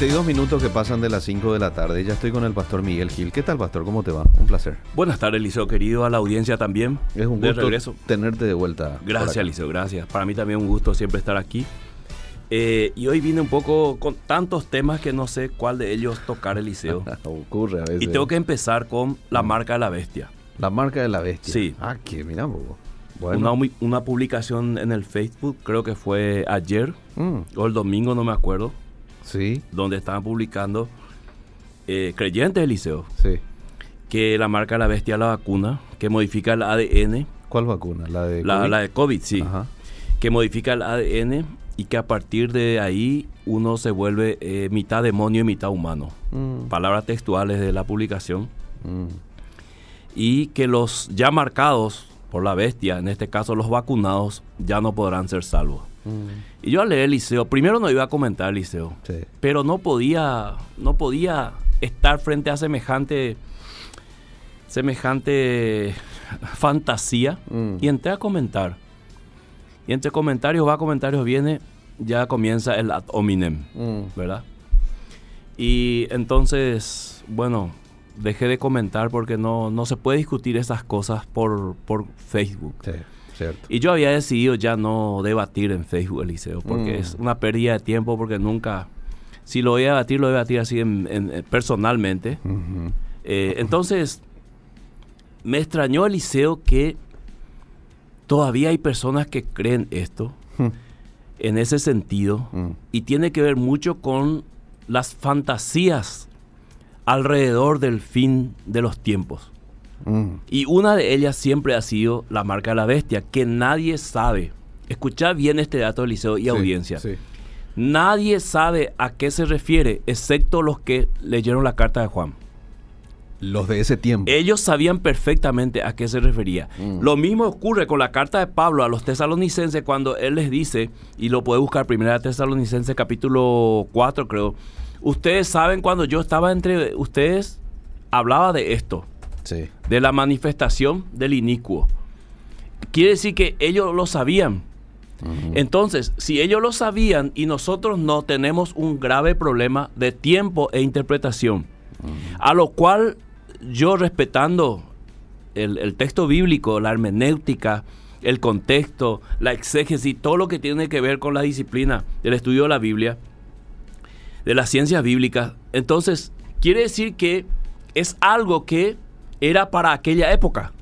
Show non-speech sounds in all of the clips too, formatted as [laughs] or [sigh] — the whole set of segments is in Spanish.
52 minutos que pasan de las 5 de la tarde. Ya estoy con el pastor Miguel Gil. ¿Qué tal, pastor? ¿Cómo te va? Un placer. Buenas tardes, Liceo, querido, a la audiencia también. Es un gusto tenerte de vuelta. Gracias, Liceo, gracias. Para mí también un gusto siempre estar aquí. Eh, y hoy vine un poco con tantos temas que no sé cuál de ellos tocar, el liceo. [laughs] Ocurre a veces. Y tengo que empezar con la mm. marca de la bestia. La marca de la bestia. Sí. Ah, que mira, bueno. Una, una, publicación en el Facebook, creo que fue ayer mm. o el domingo, no me acuerdo sí, donde estaban publicando eh, creyentes, Eliseo, sí. que la marca la bestia la vacuna, que modifica el ADN, ¿Cuál vacuna? La de la, COVID? la de COVID, sí. Ajá. que modifica el ADN y que a partir de ahí uno se vuelve eh, mitad demonio y mitad humano. Mm, Palabras textuales de la publicación. mm. Y que los ya marcados por la bestia, en este caso los vacunados, ya no podrán ser salvos. Mm, Y yo al leer Liceo, primero no iba a comentar Liceo, sí. pero no podía, no podía estar frente a semejante, semejante fantasía Mm. y entré a comentar. Y entre comentarios va, comentarios viene, ya comienza el ad hominem, Mm, ¿verdad? Y entonces, bueno, dejé de comentar porque no, no se puede discutir esas cosas por, por Facebook. sí, cierto. Y yo había decidido ya no debatir en Facebook, Eliseo, porque Mm. es una pérdida de tiempo, porque nunca, si lo voy a debatir, lo voy a debatir así en- en- eh, personalmente. Eh, entonces, me extrañó, Eliseo, que todavía hay personas que creen esto, Mm, en ese sentido, mm, y tiene que ver mucho con las fantasías alrededor del fin de los tiempos. Mm. Y una de ellas siempre ha sido la marca de la bestia, que nadie sabe. Escucha bien este dato, Eliseo, y Sí, audiencia. Sí. Nadie sabe a qué se refiere, excepto los que leyeron la carta de Juan. Los de ese tiempo. Ellos sabían perfectamente a qué se refería. Mm. Lo mismo ocurre con la carta de Pablo a los tesalonicenses cuando él les dice, y lo puede buscar primera tesalonicenses capítulo 4 creo, ustedes saben cuando yo estaba entre ustedes, hablaba de esto, Sí. de la manifestación del inicuo. Quiere decir que ellos lo sabían. Entonces, si ellos lo sabían y nosotros no, tenemos un grave problema de tiempo e interpretación. A lo cual yo respetando el, el texto bíblico, la hermenéutica, el contexto, la exégesis, todo lo que tiene que ver con la disciplina del estudio de la Biblia, de las ciencias bíblicas, entonces quiere decir que es algo que era para aquella época.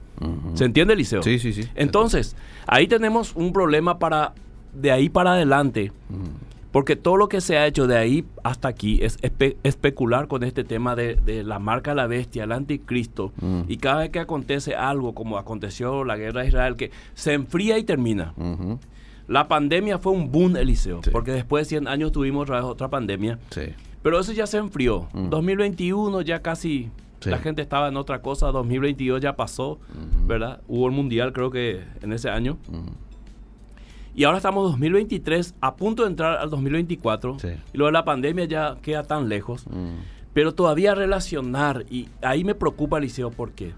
¿Se entiende, Liceo? Sí, sí, sí. Entonces, ahí tenemos un problema para de ahí para adelante. Porque todo lo que se ha hecho de ahí hasta aquí es espe- especular con este tema de, de la marca de la bestia, el anticristo. Mm. Y cada vez que acontece algo, como aconteció la guerra de Israel, que se enfría y termina. La pandemia fue un boom, Eliseo, Sí. porque después de 100 años tuvimos otra, vez otra pandemia. Sí. Pero eso ya se enfrió. Mm. 2021 ya casi Sí. la gente estaba en otra cosa. 2022 ya pasó, ¿verdad? Hubo el mundial creo que en ese año. Y ahora estamos 2023 a punto de entrar al 2024. Sí. Y lo de la pandemia ya queda tan lejos. Pero todavía relacionar, y ahí me preocupa Liceo, ¿por qué?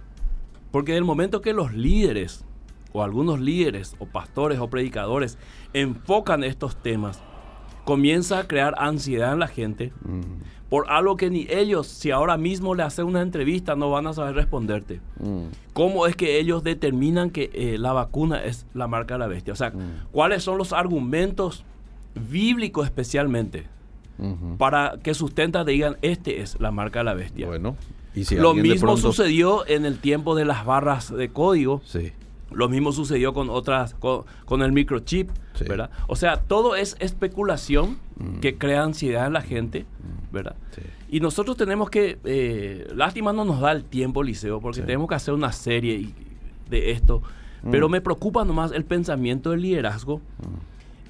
Porque en el momento que los líderes, o algunos líderes, o pastores, o predicadores, enfocan estos temas, comienza a crear ansiedad en la gente Mm. por algo que ni ellos, si ahora mismo le hacen una entrevista, no van a saber responderte. Mm. ¿Cómo es que ellos determinan que eh, la vacuna es la marca de la bestia? O sea, Mm. ¿cuáles son los argumentos bíblicos especialmente para que sustentan digan, este es la marca de la bestia? Bueno. Y si Lo mismo pronto- sucedió en el tiempo de las barras de código. Sí. Lo mismo sucedió con otras, con, con el microchip, Sí. ¿verdad? O sea, todo es especulación Mm. que crea ansiedad en la gente, ¿verdad? Sí. Y nosotros tenemos que, eh, lástima no nos da el tiempo, Liceo, porque Sí. tenemos que hacer una serie de esto. Pero Mm. me preocupa nomás el pensamiento del liderazgo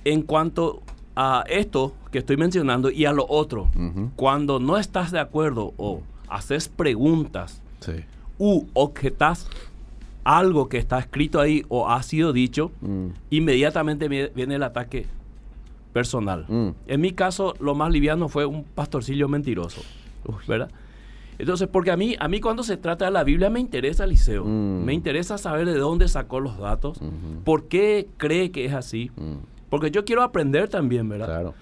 en cuanto a esto que estoy mencionando y a lo otro. Cuando no estás de acuerdo o haces preguntas u objetas algo que está escrito ahí o ha sido dicho, Mm. inmediatamente vie- viene el ataque personal. Mm. En mi caso, lo más liviano fue un pastorcillo mentiroso, ¿verdad? Entonces, porque a mí, a mí cuando se trata de la Biblia me interesa, Liceo. Mm. Me interesa saber de dónde sacó los datos, por qué cree que es así. Mm. Porque yo quiero aprender también, ¿verdad? Claro.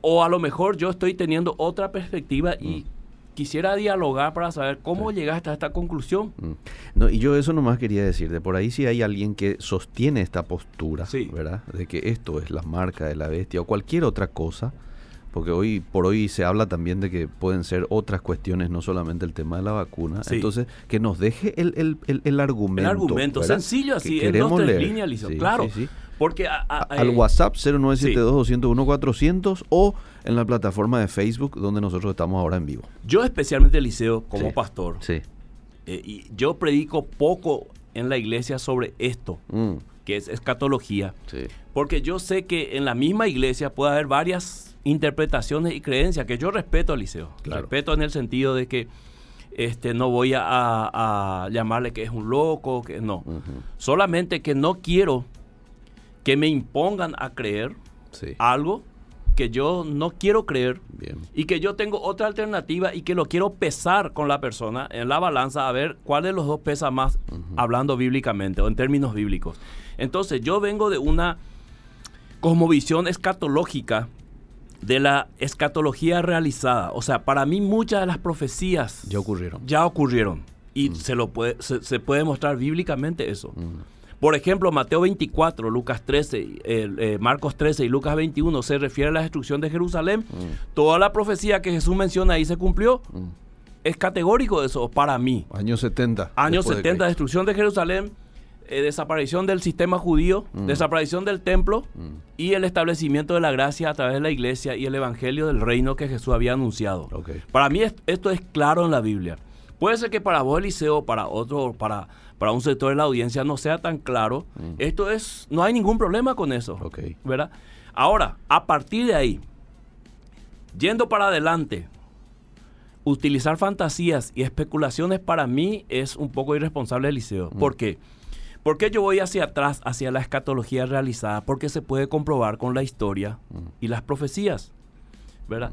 O a lo mejor yo estoy teniendo otra perspectiva y Mm. Quisiera dialogar para saber cómo llegaste a esta conclusión. Mm. No, y yo eso nomás quería decir, de por ahí si hay alguien que sostiene esta postura, Sí. ¿verdad? De que esto es la marca de la bestia o cualquier otra cosa, porque hoy por hoy se habla también de que pueden ser otras cuestiones, no solamente el tema de la vacuna. Entonces, que nos deje el, el, el, el argumento. El argumento, ¿verdad? sencillo Que así, en dos, tres leer. líneas. Sí, claro. Porque a- a- A- al eh, WhatsApp 0972-101-400 o en la plataforma de Facebook donde nosotros estamos ahora en vivo. yo especialmente, Liceo, como Sí. pastor, Sí. eh, y yo predico poco en la iglesia sobre esto, Mm, que es escatología. sí. Porque yo sé que en la misma iglesia puede haber varias interpretaciones y creencias que yo respeto, Liceo. Claro. Respeto en el sentido de que este, no voy a, llamarle que es un loco, que no. Solamente que no quiero que me impongan a creer Sí. algo que yo no quiero creer Bien. y que yo tengo otra alternativa y que lo quiero pesar con la persona en la balanza a ver cuál de los dos pesa más hablando bíblicamente o en términos bíblicos. Entonces yo vengo de una cosmovisión escatológica de la escatología realizada. O sea, para mí muchas de las profecías Ya ocurrieron. ya ocurrieron y se, lo puede, se, se puede mostrar bíblicamente eso. Por ejemplo, Mateo 24, Lucas 13, eh, eh, Marcos 13 y Lucas 21 se refiere a la destrucción de Jerusalén. Toda la profecía que Jesús menciona ahí se cumplió. Mm. Es categórico eso para mí. Años 70. Años después de 70, Cristo. destrucción de Jerusalén, eh, desaparición del sistema judío, Mm. desaparición del templo y el establecimiento de la gracia a través de la iglesia y el evangelio del reino que Jesús había anunciado. Para mí es- esto es claro en la Biblia. Puede ser que para vos, Eliseo, para otro, para, para un sector de la audiencia no sea tan claro. Esto es, no hay ningún problema con eso. Ok. ¿Verdad? Ahora, a partir de ahí, yendo para adelante, utilizar fantasías y especulaciones para mí es un poco irresponsable, Eliseo. ¿Por qué? Porque yo voy hacia atrás, hacia la escatología realizada, porque se puede comprobar con la historia y las profecías, ¿verdad?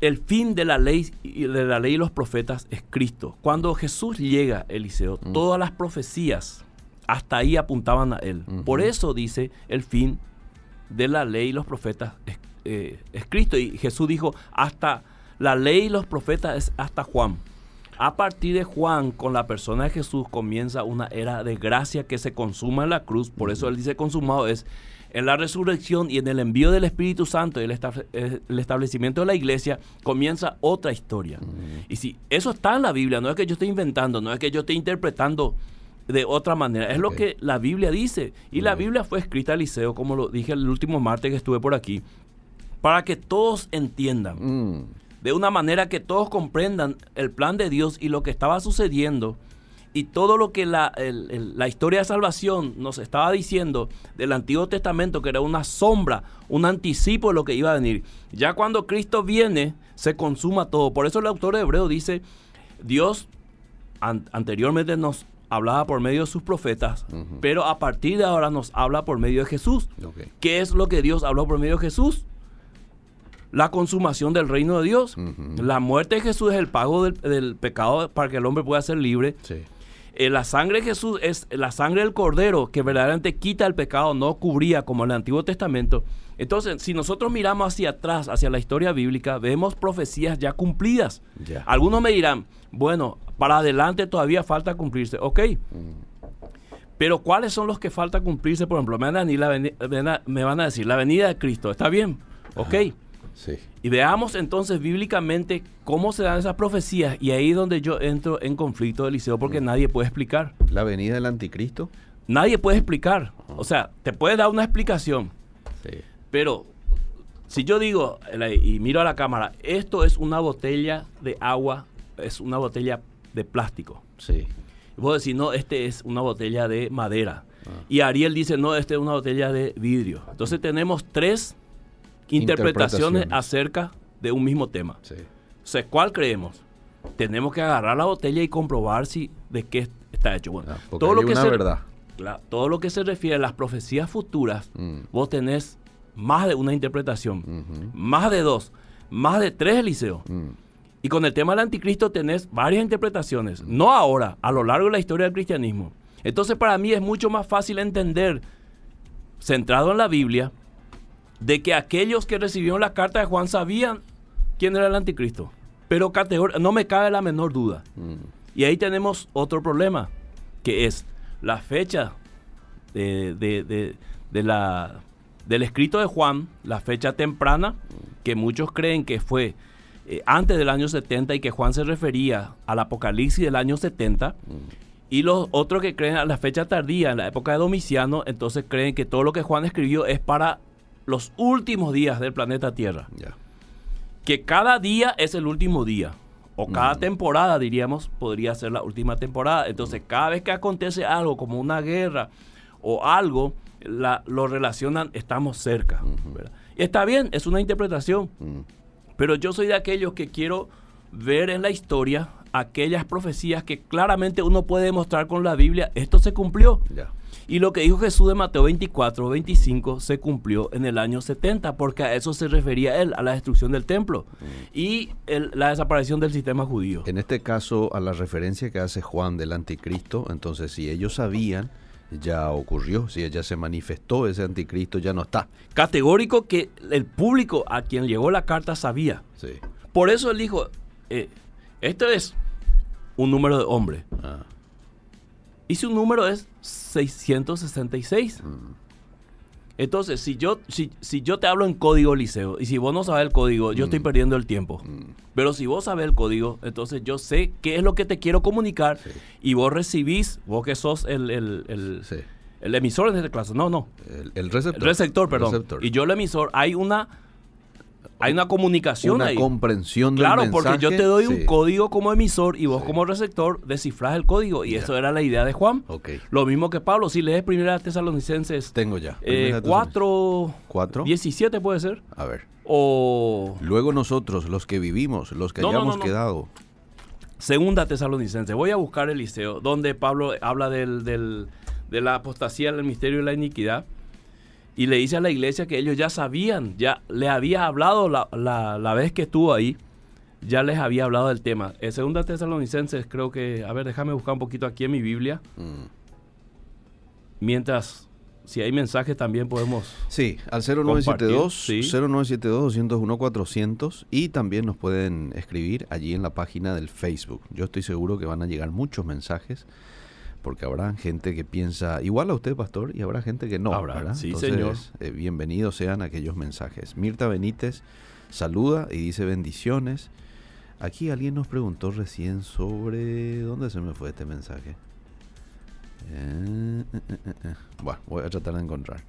El fin de la ley y de la ley y los profetas es Cristo. Cuando Jesús llega, Eliseo, todas las profecías hasta ahí apuntaban a él. Por eso dice el fin de la ley y los profetas es, eh, es Cristo. Y Jesús dijo, hasta la ley y los profetas es hasta Juan. A partir de Juan, con la persona de Jesús, comienza una era de gracia que se consuma en la cruz. Por eso él dice consumado es en la resurrección y en el envío del Espíritu Santo y el, esta- eh, el establecimiento de la iglesia, comienza otra historia. Y si eso está en la Biblia, no es que yo esté inventando, no es que yo esté interpretando de otra manera, es lo que la Biblia dice. Y la. Biblia fue escrita, Eliseo, como lo dije el último martes que estuve por aquí, para que todos entiendan, Mm, de una manera que todos comprendan el plan de Dios y lo que estaba sucediendo y todo lo que la, el- el- la historia de salvación nos estaba diciendo del Antiguo Testamento, que era una sombra, un anticipo de lo que iba a venir. Ya cuando Cristo viene, se consuma todo. Por eso el autor de Hebreo dice, Dios an- anteriormente nos hablaba por medio de sus profetas, pero a partir de ahora nos habla por medio de Jesús. ¿Qué es lo que Dios habló por medio de Jesús? La consumación del reino de Dios. La muerte de Jesús es el pago del, del pecado para que el hombre pueda ser libre. Sí. Eh, la sangre de Jesús es la sangre del cordero que verdaderamente quita el pecado, no cubría como en el Antiguo Testamento. Entonces, si nosotros miramos hacia atrás, hacia la historia bíblica, vemos profecías ya cumplidas. Algunos me dirán, bueno, para adelante todavía falta cumplirse. Ok, Mm, pero ¿cuáles son los que falta cumplirse? Por ejemplo, me van a, venir la me van a decir la venida de Cristo. ¿Está bien? Ok. Sí. Y veamos entonces bíblicamente cómo se dan esas profecías. Y ahí es donde yo entro en conflicto, Eliseo, porque nadie puede explicar. La venida del anticristo. Nadie puede explicar. O sea, te puede dar una explicación, Sí. pero si yo digo y miro a la cámara, esto es una botella de agua, es una botella de plástico. Sí. Y vos decís, no, este es una botella de madera. Ah. Y Ariel dice, no, este es una botella de vidrio. Entonces tenemos tres interpretaciones Interpretaciones. acerca de un mismo tema. Sí. O sea, ¿cuál creemos? Tenemos que agarrar la botella y comprobar si de qué está hecho. Bueno, Ah, todo lo que se verdad. Todo lo que se refiere a las profecías futuras, Mm. vos tenés más de una interpretación, más de dos, más de tres, Eliseo. Mm. Y con el tema del anticristo tenés varias interpretaciones, no ahora, a lo largo de la historia del cristianismo. Entonces para mí es mucho más fácil entender, centrado en la Biblia, de que aquellos que recibieron la carta de Juan sabían quién era el anticristo. Pero no me cabe la menor duda. Mm. Y ahí tenemos otro problema, que es la fecha de, de- de- de la, del escrito de Juan, la fecha temprana, que muchos creen que fue eh, antes del año 70 y que Juan se refería al Apocalipsis del año 70. Y los otros que creen a la fecha tardía, en la época de Domiciano, entonces creen que todo lo que Juan escribió es para los últimos días del planeta Tierra que cada día es el último día. O cada Mm. temporada, diríamos, podría ser la última temporada. Entonces, cada vez que acontece algo, como una guerra o algo, la- lo relacionan, estamos cerca. Y está bien, es una interpretación. Mm. Pero yo soy de aquellos que quiero ver en la historia aquellas profecías que claramente uno puede demostrar con la Biblia, esto se cumplió. Ya. Y lo que dijo Jesús de Mateo 24, 25 se cumplió en el año 70, porque a eso se refería él, a la destrucción del templo y el- la desaparición del sistema judío. En este caso, a la referencia que hace Juan del anticristo, entonces si ellos sabían, ya ocurrió. Si ella se manifestó, ese anticristo ya no está. Categórico que el público a quien llegó la carta sabía. Sí. Por eso él dijo, eh, esto es un número de hombre. Ah. Y su número es 666. Mm. Entonces, si yo, si, si yo te hablo en código liceo y si vos no sabes el código, yo estoy perdiendo el tiempo. Mm. Pero si vos sabes el código, entonces yo sé qué es lo que te quiero comunicar Sí. y vos recibís, vos que sos el, el- el- Sí. el emisor en este caso, no, no, El, el receptor. el receptor, perdón. Receptor. Y yo el emisor, hay una, hay una comunicación Una ahí. comprensión del Claro, porque yo te doy un código como emisor y vos Sí. como receptor descifras el código. Y Ya. eso era la idea de Juan. Ok. Lo mismo que Pablo, si lees Primera Tesalonicenses Tengo ya. eh, Primera 4, ¿Cuatro? 17 puede ser, A ver. o Luego nosotros, los que vivimos, los que No, no, hayamos no, no. quedado. Segunda Tesalonicense. Voy a buscar el liceo, donde Pablo habla del, del- de la apostasía, del misterio y la iniquidad. Y le dice a la iglesia que ellos ya sabían, ya le había hablado la, la- la vez que estuvo ahí, ya les había hablado del tema. En Segunda Tesalonicenses, creo que, a ver, déjame buscar un poquito aquí en mi Biblia. Mm. Mientras, si hay mensajes también podemos... Sí, al 0972 Compartir, sí. 0972 201 400 y también nos pueden escribir allí en la página del Facebook. Yo estoy seguro que van a llegar muchos mensajes porque habrá gente que piensa igual a usted, pastor, y habrá gente que no. Habrá, ¿verdad? sí, Entonces, señor. eh, bienvenidos sean aquellos mensajes. Mirta Benítez saluda y dice bendiciones. Aquí alguien nos preguntó recién sobre... ¿Dónde se me fue este mensaje? Eh, eh, eh, eh. Bueno, voy a tratar de encontrar.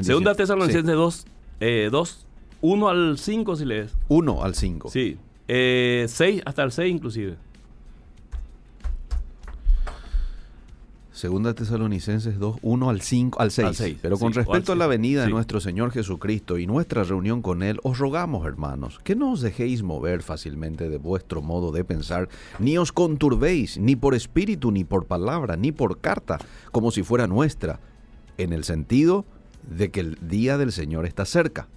Segunda. Tesalonicenses 2, eh, 2, 1 al 5 si lees. 1 al 5. Sí. Eh, 6 hasta el 6 inclusive. Segunda Tesalonicenses 2, 1 al 5, al 6. Al seis, Pero con sí, respecto a la venida de nuestro Señor Jesucristo y nuestra reunión con Él, os rogamos, hermanos, que no os dejéis mover fácilmente de vuestro modo de pensar, ni os conturbéis, ni por espíritu, ni por palabra, ni por carta, como si fuera nuestra, en el sentido de que el día del Señor está cerca.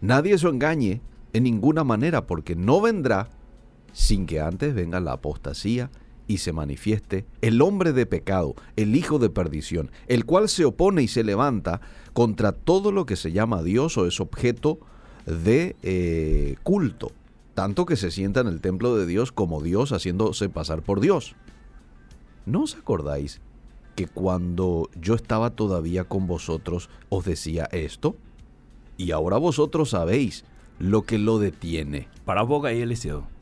Nadie se engañe en ninguna manera, porque no vendrá sin que antes venga la apostasía y se manifieste el hombre de pecado, el hijo de perdición, el cual se opone y se levanta contra todo lo que se llama Dios o es objeto de eh, culto, tanto que se sienta en el templo de Dios como Dios haciéndose pasar por Dios. ¿No os acordáis que cuando yo estaba todavía con vosotros os decía esto? Y ahora vosotros sabéis lo que lo detiene. Para poco ahí, Eliseo.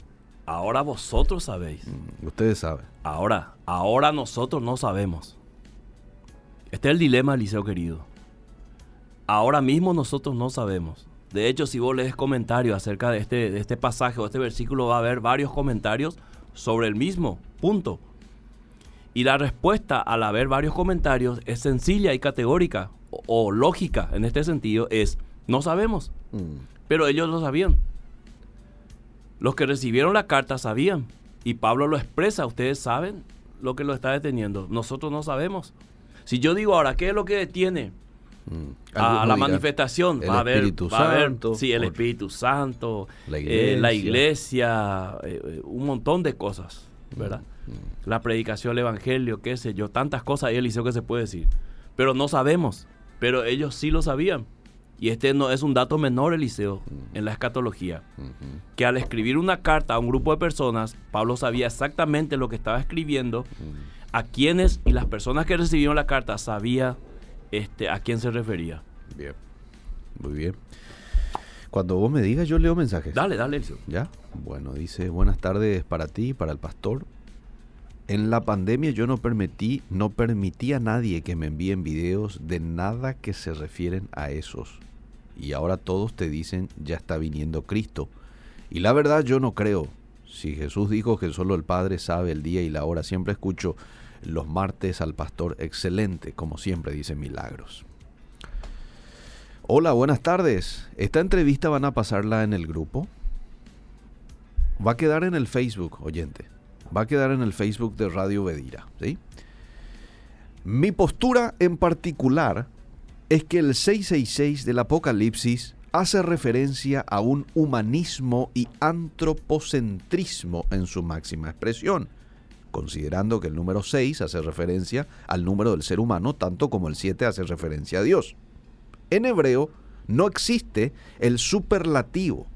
Ahora vosotros sabéis. Mm, Ustedes saben. Ahora, ahora nosotros no sabemos. Este es el dilema, Eliseo querido. Ahora mismo nosotros no sabemos. De hecho, si vos lees comentarios acerca de este, de este pasaje o este versículo, va a haber varios comentarios sobre el mismo punto. Y la respuesta al haber varios comentarios es sencilla y categórica o, o lógica en este sentido es no sabemos. Mm, Pero ellos lo sabían. Los que recibieron la carta sabían. Y Pablo lo expresa. Ustedes saben lo que lo está deteniendo. Nosotros no sabemos. Si yo digo ahora, ¿qué es lo que detiene mm. a, Algunos la manifestación? el va a haber, Espíritu va a haber- Santo, sí, el Espíritu Santo, La eh, la iglesia. eh, eh, un montón de cosas, ¿verdad? Mm, La predicación del Evangelio, qué sé yo, tantas cosas ahí Eliseo que se puede decir. Pero no sabemos. Pero ellos sí lo sabían. Y este no es un dato menor, Eliseo, en la escatología. Que al escribir una carta a un grupo de personas, Pablo sabía exactamente lo que estaba escribiendo, a quienes y las personas que recibieron la carta sabía este, a quién se refería. Bien. Muy bien. Cuando vos me digas, yo leo mensajes. Dale, dale, Eliseo. ¿Ya? Bueno, dice, buenas tardes para ti y para el pastor. En la pandemia yo no permití, no permití a nadie que me envíen videos de nada que se refieren a esos. Y ahora todos te dicen, ya está viniendo Cristo. Y la verdad yo no creo. Si Jesús dijo que solo el Padre sabe el día y la hora, siempre escucho los martes al pastor excelente, como siempre dice Milagros. Hola, buenas tardes. ¿Esta entrevista van a pasarla en el grupo? Va a quedar en el Facebook, oyente. Va a quedar en el Facebook de Radio Bedira. Mi postura en particular es que el 666 del Apocalipsis hace referencia a un humanismo y antropocentrismo en su máxima expresión, considerando que el número 6 hace referencia al número del ser humano tanto como el 7 hace referencia a Dios. En hebreo no existe el superlativo.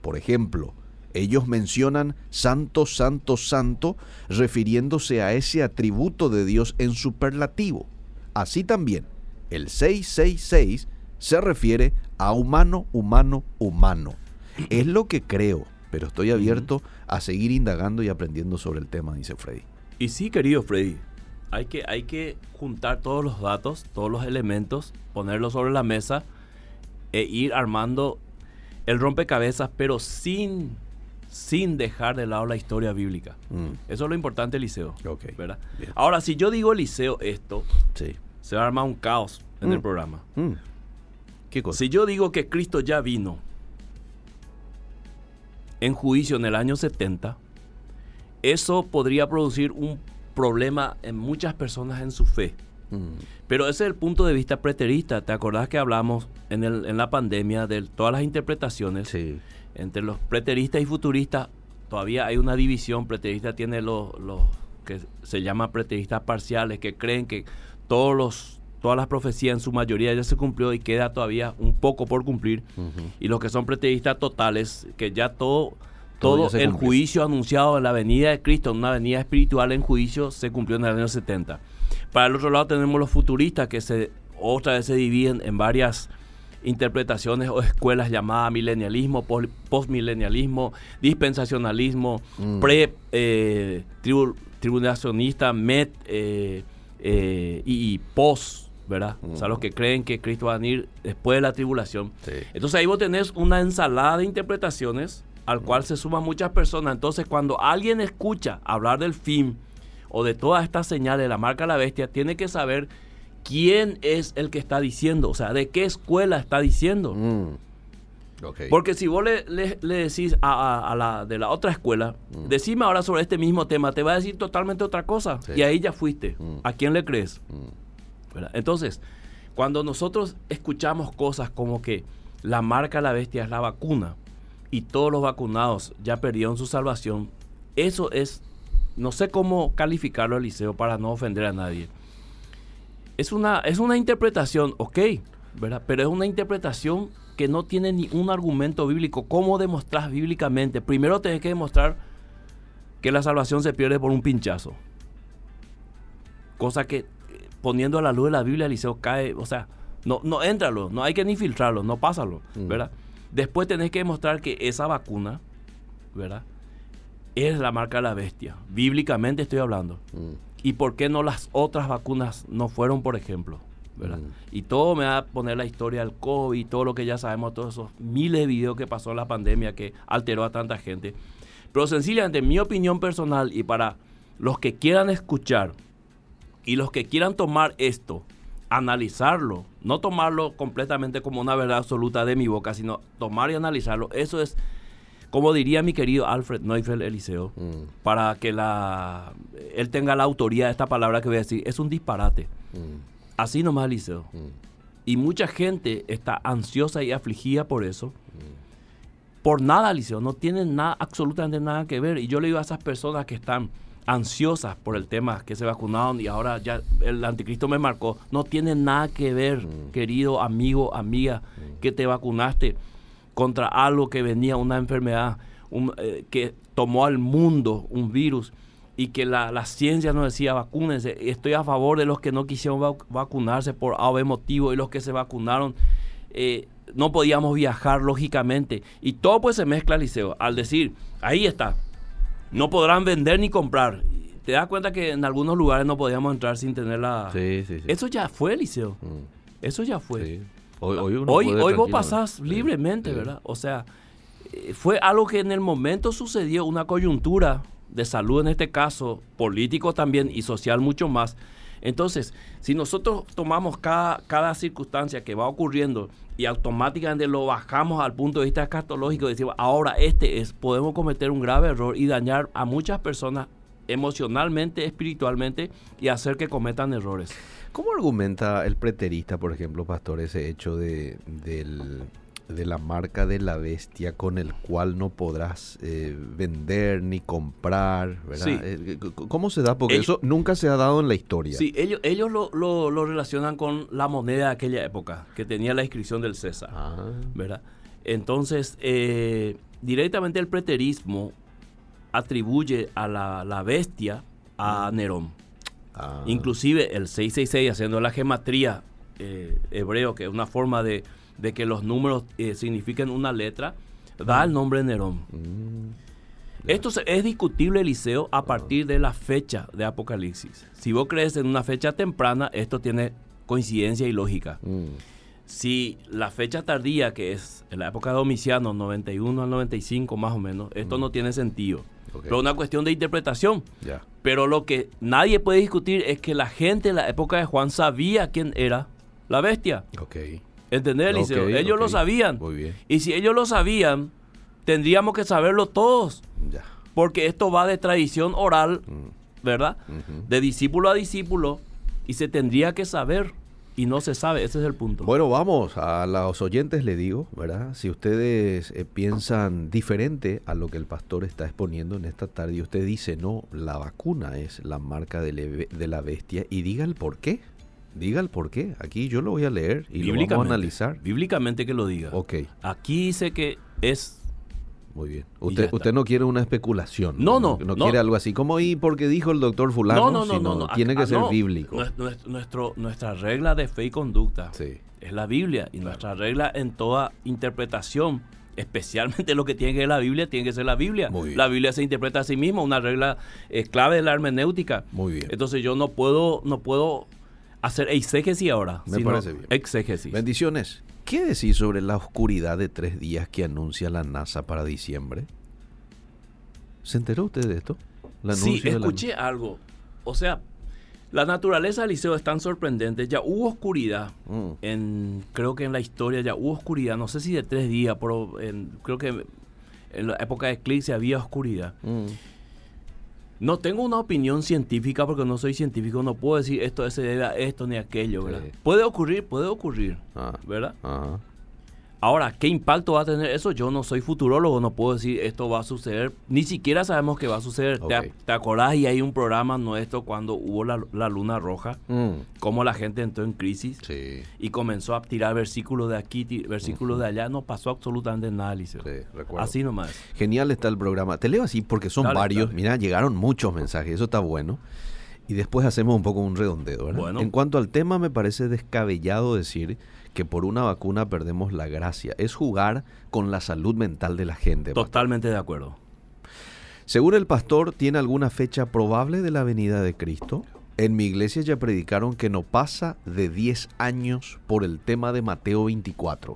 Por ejemplo, ellos mencionan santo, santo, santo, refiriéndose a ese atributo de Dios en superlativo. Así también, el 666 se refiere a humano, humano, humano. Es lo que creo, pero estoy abierto a seguir indagando y aprendiendo sobre el tema, dice Freddy. Y sí, querido Freddy, hay que, hay que juntar todos los datos, todos los elementos, ponerlos sobre la mesa e ir armando el rompecabezas, pero sin, sin dejar de lado la historia bíblica. Mm, Eso es lo importante, Eliseo. Ok, ¿verdad? bien. Ahora, si yo digo Eliseo esto, sí. Se va a armar un caos en el Mm. programa. Mm. ¿Qué cosa? Si yo digo que Cristo ya vino en juicio en el año 70, eso podría producir un problema en muchas personas en su fe. Mm, Pero ese es el punto de vista preterista. ¿Te acordás que hablamos en, el- en la pandemia de todas las interpretaciones? sí. Entre los preteristas y futuristas todavía hay una división. Preterista tiene los, los que se llama preteristas parciales, que creen que todos los, todas las profecías en su mayoría ya se cumplió y queda todavía un poco por cumplir. Y los que son preteristas totales, que ya todo, Todo todo, ya se el cumplió. juicio anunciado en la venida de Cristo, en una venida espiritual en juicio, se cumplió en el año 70. Para el otro lado tenemos los futuristas que se otra vez se dividen en varias interpretaciones o escuelas llamadas milenialismo, pos- postmilenialismo, dispensacionalismo, Mm. pre eh, tribu- tribulacionista, met eh, eh, y, y post ¿verdad? O sea, los que creen que Cristo va a venir después de la tribulación. Sí. Entonces ahí vos tenés una ensalada de interpretaciones al cual se suman muchas personas. Entonces cuando alguien escucha hablar del fin o de todas estas señales de la marca de la bestia, tiene que saber quién es el que está diciendo, o sea, de qué escuela está diciendo. Mm. Porque si vos le, le- le decís a, a- a la de la otra escuela, decime ahora sobre este mismo tema, te va a decir totalmente otra cosa. Sí. Y ahí ya fuiste. Mm. ¿A quién le crees? Mm. Entonces, cuando nosotros escuchamos cosas como que la marca de la bestia es la vacuna y todos los vacunados ya perdieron su salvación, eso es, no sé cómo calificarlo, Eliseo, para no ofender a nadie. Es una, es una interpretación, ok, ¿verdad? Pero es una interpretación que no tiene ni un argumento bíblico. ¿Cómo demostrar bíblicamente? Primero tenés que demostrar que la salvación se pierde por un pinchazo. Cosa que eh, poniendo a la luz de la Biblia, Eliseo cae, o sea, no, no éntralo, no hay que ni filtrarlo, no pásalo, Mm. ¿verdad? Después tenés que demostrar que esa vacuna, ¿verdad? Es la marca de la bestia. Bíblicamente estoy hablando. Mm. ¿Y por qué no las otras vacunas no fueron, por ejemplo? ¿Verdad? Mm. Y todo me va a poner la historia del COVID, todo lo que ya sabemos, todos esos miles de videos que pasó en la pandemia que alteró a tanta gente. Pero sencillamente, en mi opinión personal y para los que quieran escuchar y los que quieran tomar esto, analizarlo, no tomarlo completamente como una verdad absoluta de mi boca, sino tomar y analizarlo, eso es, como diría mi querido Alfred Neufeld Eliseo, Mm. para que la, él tenga la autoría de esta palabra que voy a decir, es un disparate. Mm. Así nomás, Eliseo. Mm. Y mucha gente está ansiosa y afligida por eso. Por nada, Eliseo. No tienen nada, absolutamente nada que ver. Y yo le digo a esas personas que están ansiosas por el tema, que se vacunaron y ahora ya el anticristo me marcó, no tienen nada que ver, Mm. querido amigo, amiga, que te vacunaste contra algo que venía, una enfermedad un- eh, que tomó al mundo, un virus, y que la, la ciencia nos decía vacúnense. Estoy a favor de los que no quisieron vac- vacunarse por A o B motivo y los que se vacunaron. eh, no podíamos viajar lógicamente. Y todo pues se mezcla, Liceo, al decir, ahí está, no podrán vender ni comprar. Te das cuenta que en algunos lugares no podíamos entrar sin tener la... Sí, sí, sí. Eso ya fue, Liceo. Mm. Eso ya fue. Hoy, hoy, uno Hoy, vos pasás libremente. ¿verdad? O sea, eh, fue algo que en el momento sucedió, una coyuntura de salud en este caso, político también y social mucho más. Entonces, si nosotros tomamos cada, cada circunstancia que va ocurriendo y automáticamente lo bajamos al punto de vista escatológico decimos, ahora este es, podemos cometer un grave error y dañar a muchas personas emocionalmente, espiritualmente y hacer que cometan errores. ¿Cómo argumenta el preterista, por ejemplo, pastor, ese hecho de, del- de la marca de la bestia con el cual no podrás eh, vender ni comprar? ¿verdad? Sí. Eh, ¿Cómo se da? Porque Ellos- eso nunca se ha dado en la historia. Sí, ellos, ellos lo, lo- lo relacionan con la moneda de aquella época, que tenía la inscripción del César, Ah, ¿verdad? Entonces, eh, directamente el preterismo atribuye a la, la bestia a Nerón. ah. Inclusive el 666, haciendo la gematría eh, hebreo, que es una forma de, de que los números eh, signifiquen una letra, da el nombre de Nerón. Mm, Esto es discutible, Eliseo, a partir de la fecha de Apocalipsis. Si vos crees en una fecha temprana, esto tiene coincidencia y lógica. mm, Si la fecha tardía, que es en la época de Domiciano, 91 al 95 más o menos, esto no tiene sentido. Pero es una cuestión de interpretación. Pero lo que nadie puede discutir es que la gente en la época de Juan sabía quién era la bestia. Ok. ¿Entendés, Eliseo? Ellos lo sabían. Muy bien. Y si ellos lo sabían, tendríamos que saberlo todos. Ya. Porque esto va de tradición oral, Mm, ¿verdad? De discípulo a discípulo. Y se tendría que saber. Y no se sabe. Ese es el punto. Bueno, vamos, a los oyentes le digo, ¿verdad? Si ustedes eh, piensan diferente a lo que el pastor está exponiendo en esta tarde y usted dice, no, la vacuna es la marca de la bestia y diga el por qué. Diga el por qué. Aquí yo lo voy a leer y lo vamos a analizar. Bíblicamente que lo diga. Ok, Aquí dice que es muy bien. Usted, usted no quiere una especulación. No, no, No, no. quiere algo así como y porque dijo el doctor fulano, no, no, no, sino no, tiene que ser no. bíblico. Nuestro, nuestra regla de fe y conducta Sí. es la Biblia. Y nuestra regla en toda interpretación, especialmente lo que tiene que ver la Biblia, tiene que ser la Biblia. Muy bien. La Biblia se interpreta a sí misma, una regla eh, clave de la hermenéutica. Muy bien. Entonces yo no puedo, no puedo hacer exégesis ahora. Me sino parece bien. Exégesis. Bendiciones. ¿Qué decís sobre la oscuridad de tres días que anuncia la NASA para diciembre? ¿Se enteró usted de esto? El Sí, la- escuché algo. O sea, la naturaleza del liceo es tan sorprendente. Ya hubo oscuridad. Mm. En, creo que en la historia ya hubo oscuridad. No sé si de tres días, pero en- creo que en la época de eclipse había oscuridad. Mm. No tengo una opinión científica porque no soy científico. No puedo decir esto se debe a esto ni a aquello, ¿verdad? Sí. Puede ocurrir, puede ocurrir, Ah, ¿verdad? ajá. Ahora, ¿qué impacto va a tener eso? Yo no soy futurólogo, no puedo decir esto va a suceder. Ni siquiera sabemos que va a suceder. ¿Te, acordás? Y hay un programa nuestro cuando hubo la, la luna roja, Mm. cómo la gente entró en crisis Sí, y comenzó a tirar versículos de aquí, versículos de allá. No pasó absolutamente nada, Liceo. sí, recuerdo. Así nomás. Genial está el programa. Te leo así porque son Dale, varios. dale. Mira, llegaron muchos mensajes. Eso está bueno. Y después hacemos un poco un redondeo. ¿verdad? Bueno. En cuanto al tema, me parece descabellado decir que por una vacuna perdemos la gracia. Es jugar con la salud mental de la gente. Totalmente de acuerdo. Según el pastor, ¿tiene alguna fecha probable de la venida de Cristo? En mi iglesia ya predicaron que no pasa de 10 años por el tema de Mateo 24.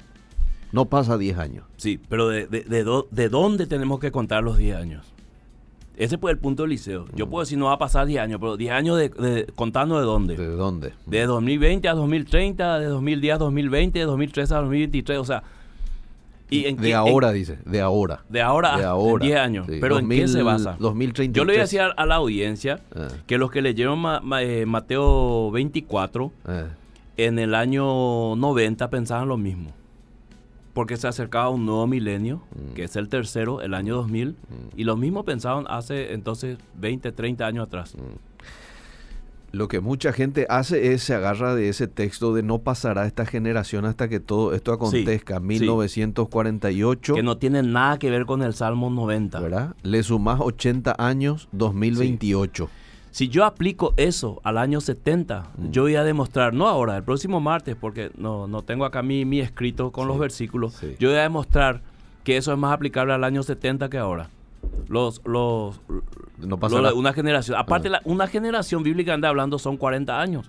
No pasa 10 años. Sí, pero de, de, de do- de dónde tenemos que contar los 10 años? Ese fue el punto del liceo. Yo Mm. puedo decir no va a pasar 10 años, pero 10 años de, de- contando de dónde. ¿De dónde? De 2020 a 2030, de 2010 a 2020, de 2013 a 2023, o sea... Y en de qué- ahora, dice. De ahora. en- de ahora de a ahora. 10 años. Sí, Pero ¿en qué 2000, se basa? 2033. Yo le voy a decir a, a la audiencia Ah, que los que leyeron Ma- Ma- eh, Mateo 24 ah, en el año 90 pensaban lo mismo. Porque se acercaba un nuevo milenio, Mm. que es el tercero, el año 2000, y lo mismo pensaban hace entonces 20, 30 años atrás. Lo que mucha gente hace es se agarra de ese texto de no pasará esta generación hasta que todo esto acontezca. sí. 1948. Que no tiene nada que ver con el Salmo 90. ¿verdad? Le sumás 80 años, 2028. Si yo aplico eso al año 70, Mm. yo voy a demostrar, no ahora, el próximo martes, porque no, no tengo acá mi, mi escrito con Sí, los versículos, sí. yo voy a demostrar que eso es más aplicable al año 70 que ahora. Los, los, No de una generación. Aparte, Ah. la- una generación bíblicamente hablando son 40 años.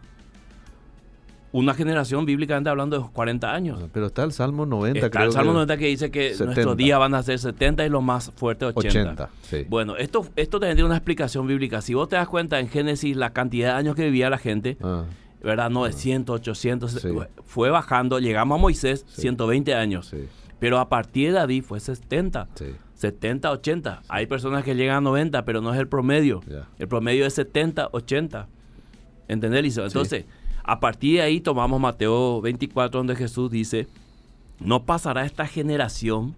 Una generación bíblicamente hablando es 40 años. Ah, Pero está el Salmo 90, Está creo el Salmo que- 90 que dice que 70. nuestros días van a ser 70 y lo más fuerte 80. 80, sí. Bueno, esto, esto tiene una explicación bíblica. Si vos te das cuenta en Génesis la cantidad de años que vivía la gente, Ah, ¿verdad? 900, 800, Sí. fue bajando. Llegamos a Moisés, Sí. 120 años. Pero a partir de David fue 70. sí. 70, 80. Hay personas que llegan a 90, pero no es el promedio. El promedio es 70, 80. ¿Entendés, Liceo? Entonces, a partir de ahí tomamos Mateo 24, donde Jesús dice, no pasará esta generación,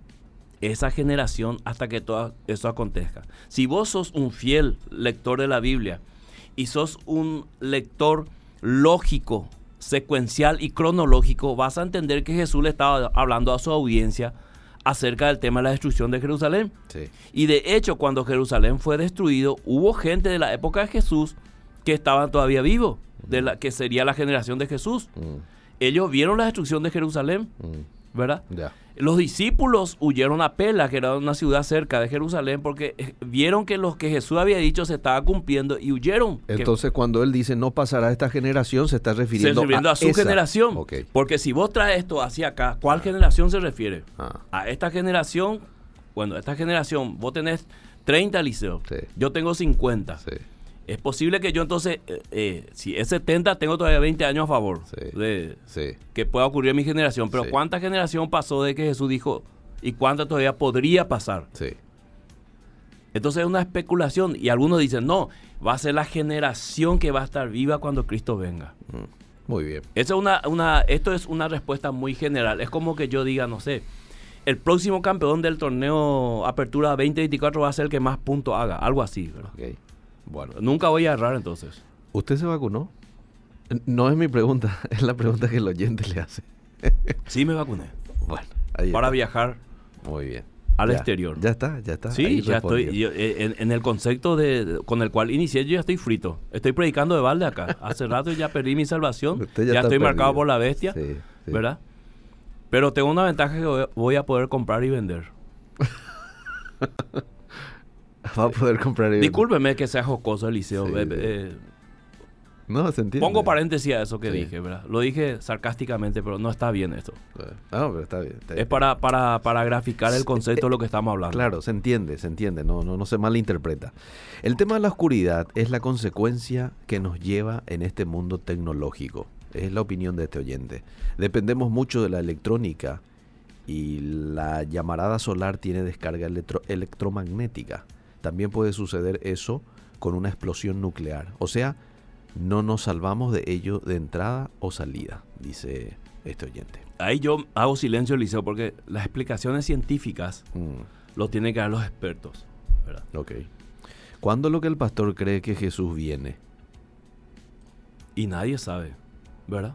esa generación, hasta que todo eso acontezca. Si vos sos un fiel lector de la Biblia y sos un lector lógico, secuencial y cronológico, vas a entender que Jesús le estaba hablando a su audiencia acerca del tema de la destrucción de Jerusalén. sí. Y de hecho, cuando Jerusalén fue destruido, hubo gente de la época de Jesús que estaban todavía vivos, de la que sería la generación de Jesús. Mm, Ellos vieron la destrucción de Jerusalén, mm, ¿verdad? Los discípulos huyeron a Pela, que era una ciudad cerca de Jerusalén, porque eh, vieron que lo que Jesús había dicho se estaba cumpliendo y huyeron. Que- Entonces, cuando él dice no pasará esta generación, se está se refiriendo, refiriendo a, su esa. generación. Porque si vos traes esto hacia acá, ¿cuál generación se refiere? Ah, A esta generación, bueno, esta generación, vos tenés 30 liceos, Sí. yo tengo 50. sí. Es posible que yo entonces, eh, eh, si es 70, tengo todavía 20 años a favor Sí. de Sí. que pueda ocurrir en mi generación. Pero Sí. ¿cuánta generación pasó de que Jesús dijo y cuánta todavía podría pasar? Sí. Entonces es una especulación y algunos dicen, no, va a ser la generación que va a estar viva cuando Cristo venga. Mm, Muy bien. Esa es una, una, esto es una respuesta muy general. Es como que yo diga, no sé, el próximo campeón del torneo Apertura 2024 va a ser el que más puntos haga, algo así. ¿verdad? Bueno, Nunca voy a errar entonces. ¿usted se vacunó? No es mi pregunta, [laughs] es la pregunta que el oyente le hace. Sí me vacuné. Bueno, ahí Para está. viajar Muy bien. al Ya, exterior. Ya está, ya está. Sí, ya estoy. yo, eh, en, en el concepto de, con el cual inicié, yo ya estoy frito. Estoy predicando de balde acá. Hace rato ya perdí mi salvación. [laughs] Usted Ya, estoy marcado por la bestia, Sí, sí. ¿verdad? Pero tengo una ventaja que voy a poder comprar y vender. [laughs] [laughs] Va a poder comprar. el- Discúlpeme que sea jocoso, Eliseo. Sí, eh, eh, No, se entiende. Pongo paréntesis a eso que Sí. dije, ¿verdad? Lo dije sarcásticamente, pero no está bien esto. Ah, pero está bien. está bien. Es para, para, para graficar el concepto de lo que estamos hablando. Claro, se entiende, se entiende, no, no, no se malinterpreta. El tema de la oscuridad es la consecuencia que nos lleva en este mundo tecnológico. Es la opinión de este oyente. Dependemos mucho de la electrónica y la llamarada solar tiene descarga electro- electromagnética. También puede suceder eso con una explosión nuclear. O sea, no nos salvamos de ello de entrada o salida, dice este oyente. Ahí yo hago silencio, Liceo, porque las explicaciones científicas Mm. lo tienen que dar los expertos. ¿verdad? Ok. ¿Cuándo lo que el pastor cree que Jesús viene? Y nadie sabe, ¿verdad?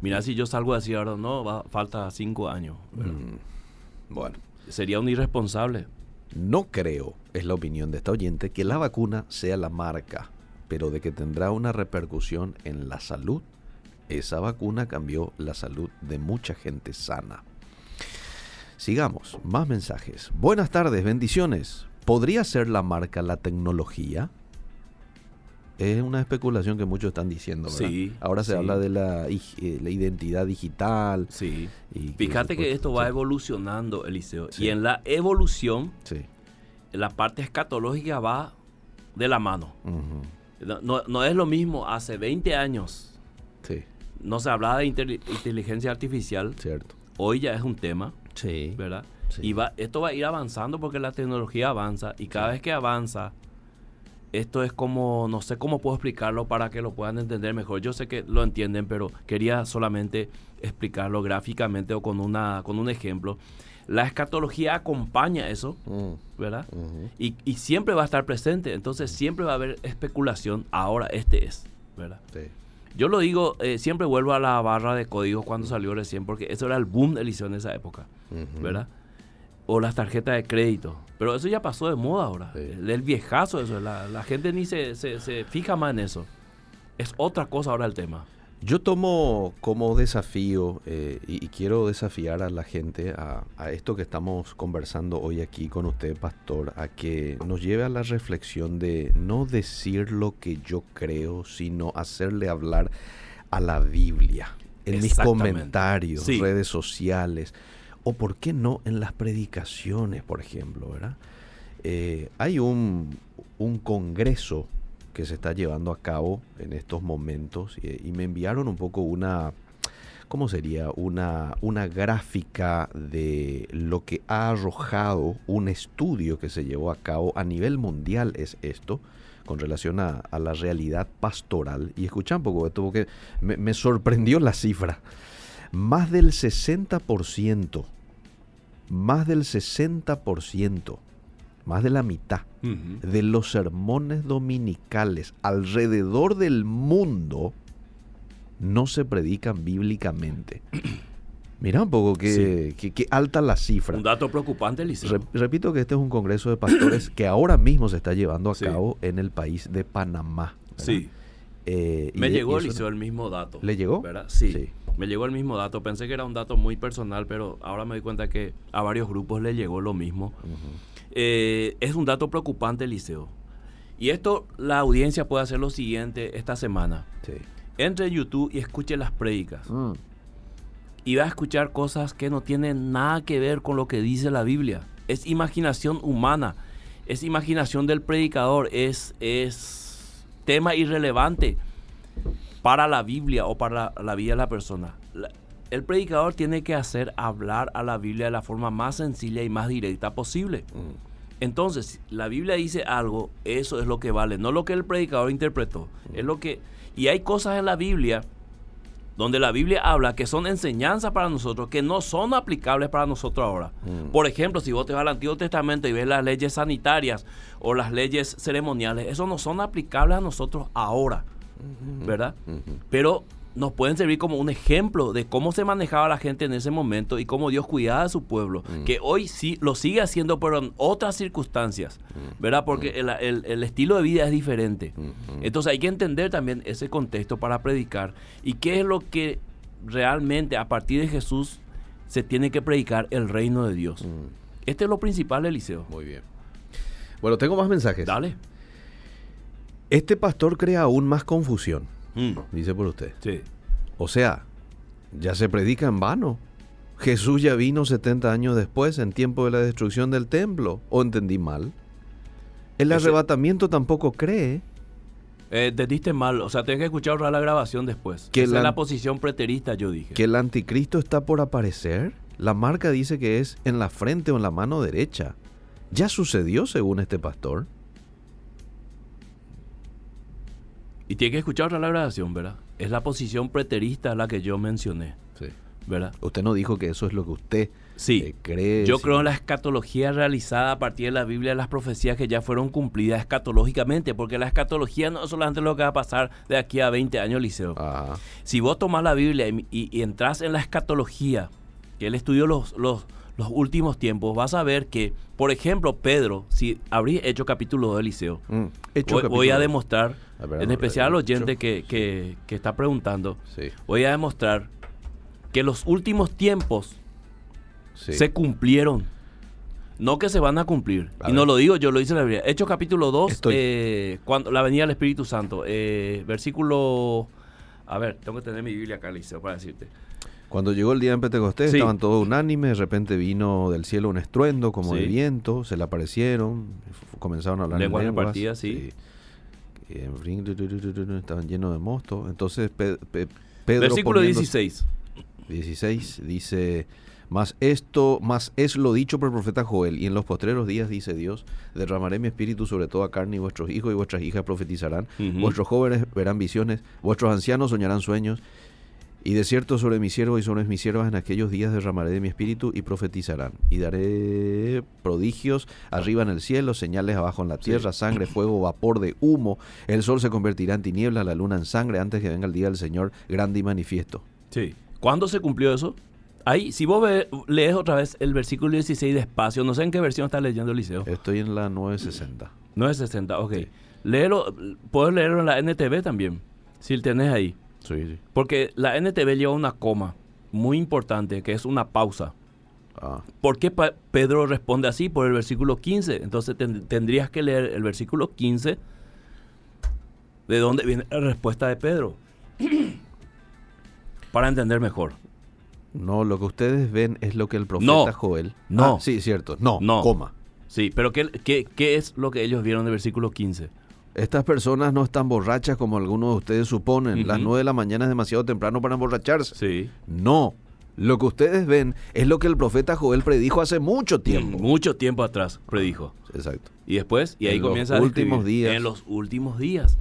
Mira, si yo salgo a decir ahora, no, va, falta cinco años. Mm, Bueno, Sería un irresponsable. No creo, es la opinión de esta oyente, que la vacuna sea la marca, pero de que tendrá una repercusión en la salud. Esa vacuna cambió la salud de mucha gente sana. Sigamos, más mensajes. Buenas tardes, bendiciones. ¿Podría ser la marca la tecnología? Es una especulación que muchos están diciendo, ¿verdad? Sí, Ahora se sí. habla de la, eh, la identidad digital. Sí. y Fíjate que esto va sí, evolucionando, Eliseo. Y en la evolución, la parte escatológica va de la mano. No, no- no es lo mismo hace 20 años. No se hablaba de inteli- inteligencia artificial. cierto. Hoy ya es un tema, Sí. ¿verdad? Sí. Y va, esto va a ir avanzando porque la tecnología avanza. Y cada vez que avanza, esto es como, no sé cómo puedo explicarlo para que lo puedan entender mejor. Yo sé que lo entienden, pero quería solamente explicarlo gráficamente o con, una, con un ejemplo. La escatología acompaña eso, Mm, ¿verdad? Y, y siempre va a estar presente. Entonces siempre va a haber especulación. Ahora este es, ¿verdad? Sí. Yo lo digo, eh, siempre vuelvo a la barra de códigos cuando salió recién, porque eso era el boom de Eliseo en esa época. ¿verdad? O las tarjetas de crédito. Pero eso ya pasó de moda ahora. Sí. El, el viejazo, eso. La, la gente ni se, se, se fija más en eso. Es otra cosa ahora el tema. Yo tomo como desafío eh, y, y quiero desafiar a la gente a, a esto que estamos conversando hoy aquí con usted, pastor, a que nos lleve a la reflexión de no decir lo que yo creo, sino hacerle hablar a la Biblia en mis comentarios, Sí. redes sociales, o por qué no en las predicaciones, por ejemplo, ¿verdad? Eh, hay un, un congreso que se está llevando a cabo en estos momentos y, me enviaron un poco una, ¿cómo sería? Una, una gráfica de lo que ha arrojado un estudio que se llevó a cabo a nivel mundial es esto con relación a, a la realidad pastoral y escucha un poco esto porque me, me sorprendió la cifra más del 60% más del 60% más de la mitad de los sermones dominicales alrededor del mundo no se predican bíblicamente. [clears throat] Mira un poco qué, qué- qué alta la cifra. Un dato preocupante, Eliseo. Re- repito que este es un congreso de pastores [clears throat] que ahora mismo se está llevando a Sí. cabo en el país de Panamá. ¿verdad? Sí. Eh, Me llegó, y el mismo dato. ¿Le llegó? ¿Verdad? Sí, Sí. Me llegó el mismo dato. Pensé que era un dato muy personal, pero ahora me doy cuenta que a varios grupos le llegó lo mismo. Eh, es un dato preocupante, Eliseo. Y esto, la audiencia puede hacer lo siguiente esta semana. Sí. Entre en YouTube y escuche las prédicas. Mm. Y va a escuchar cosas que no tienen nada que ver con lo que dice la Biblia. Es imaginación humana. Es imaginación del predicador. Es, es tema irrelevante para la Biblia o para la, la vida de la persona. La- el predicador tiene que hacer hablar a la Biblia de la forma más sencilla y más directa posible. Mm. Entonces, si la Biblia dice algo, eso es lo que vale, no lo que el predicador interpretó. Es lo que y hay cosas en la Biblia donde la Biblia habla que son enseñanzas para nosotros que no son aplicables para nosotros ahora. Mm. Por ejemplo, si vos te vas al Antiguo Testamento y ves las leyes sanitarias o las leyes ceremoniales, eso no son aplicables a nosotros ahora, ¿verdad? Pero nos pueden servir como un ejemplo de cómo se manejaba la gente en ese momento y cómo Dios cuidaba de su pueblo, Mm. que hoy sí lo sigue haciendo, pero en otras circunstancias, Mm. ¿verdad? Porque el, el- el estilo de vida es diferente. Entonces hay que entender también ese contexto para predicar y qué es lo que realmente a partir de Jesús se tiene que predicar el reino de Dios. Este es lo principal, Eliseo. Muy bien. Bueno, tengo más mensajes. Dale. Este pastor crea aún más confusión, Mm, dice por usted. sí. O sea, ya se predica en vano. Jesús ya vino 70 años después, en tiempo de la destrucción del templo. ¿O entendí mal? El Ese- arrebatamiento tampoco cree. Eh, te diste mal, o sea, tienes que escuchar otra la grabación después. Que Esa la- es la posición preterista, yo dije. que el anticristo está por aparecer. La marca dice que es en la frente o en la mano derecha. Ya sucedió según este pastor. Y tienes que escuchar otra la grabación, ¿verdad? Es la posición preterista la que yo mencioné, ¿verdad? Usted no dijo que eso es lo que usted Sí. eh, cree. Yo sí. creo en la escatología realizada a partir de la Biblia, las profecías que ya fueron cumplidas escatológicamente, porque la escatología no es solamente lo que va a pasar de aquí a 20 años, Liceo. Ajá. Si vos tomás la Biblia y, y- y entras en la escatología, que él estudió los, los, los últimos tiempos, vas a ver que, por ejemplo, Pedro, si abrís hecho capítulo 2 del Liceo, Mm. Hecho voy, a demostrar, A ver, en especial al oyente que, que- que está preguntando, Sí, voy a demostrar que los últimos tiempos sí. se cumplieron. No que se van a cumplir. A y no lo digo, yo lo dice la Biblia. Hechos capítulo 2, Estoy. eh, cuando, la venida del Espíritu Santo. eh, versículo... A ver, tengo que tener mi Biblia acá, Liceo, para decirte. Cuando llegó el día en Pentecostés Sí. estaban todos unánimes, de repente vino del cielo un estruendo como de viento, se le aparecieron, comenzaron a hablar Lenguas en lenguas. repartidas, sí. Tu, tu, tu, Estaban llenos de mosto. Entonces Pe- Pe- Pedro versículo poniéndose- 16. 16 dice, mas esto, más es lo dicho por el profeta Joel, y en los postreros días dice Dios, derramaré mi espíritu sobre toda carne y vuestros hijos y vuestras hijas profetizarán, vuestros jóvenes verán visiones, vuestros ancianos soñarán sueños, y de cierto sobre mis siervos y sobre mis siervas en aquellos días derramaré de mi espíritu y profetizarán, y daré prodigios arriba en el cielo, señales abajo en la tierra, sangre, fuego, vapor de humo, el sol se convertirá en tinieblas, la luna en sangre, antes que venga el día del Señor grande y manifiesto. Sí. ¿Cuándo se cumplió eso? Ahí, si vos ve- lees otra vez el versículo 16 despacio, no sé en qué versión está leyendo Liceo. Estoy en la 960. No es 60, ok. Léelo, puedes leerlo en la NTV también, si lo tenés ahí. Sí, sí. Porque la NTV lleva una coma muy importante, que es una pausa. Ah, ¿Por qué Pa- Pedro responde así? Por el versículo 15. Entonces ten- tendrías que leer el versículo 15, de dónde viene la respuesta de Pedro, [clears throat] para entender mejor. no, lo que ustedes ven es lo que el profeta No. Joel. No. Ah, sí, cierto. No, No. coma. Sí, pero ¿qué, qué, qué es lo que ellos vieron del versículo 15? Estas personas no están borrachas como algunos de ustedes suponen. Las Ujú. 9 de la mañana es demasiado temprano para emborracharse. Sí. No. Lo que ustedes ven es lo que el profeta Joel predijo hace mucho tiempo. Mucho tiempo atrás, predijo. Exacto. Y después, y ahí En los comienza a últimos días. En los últimos días.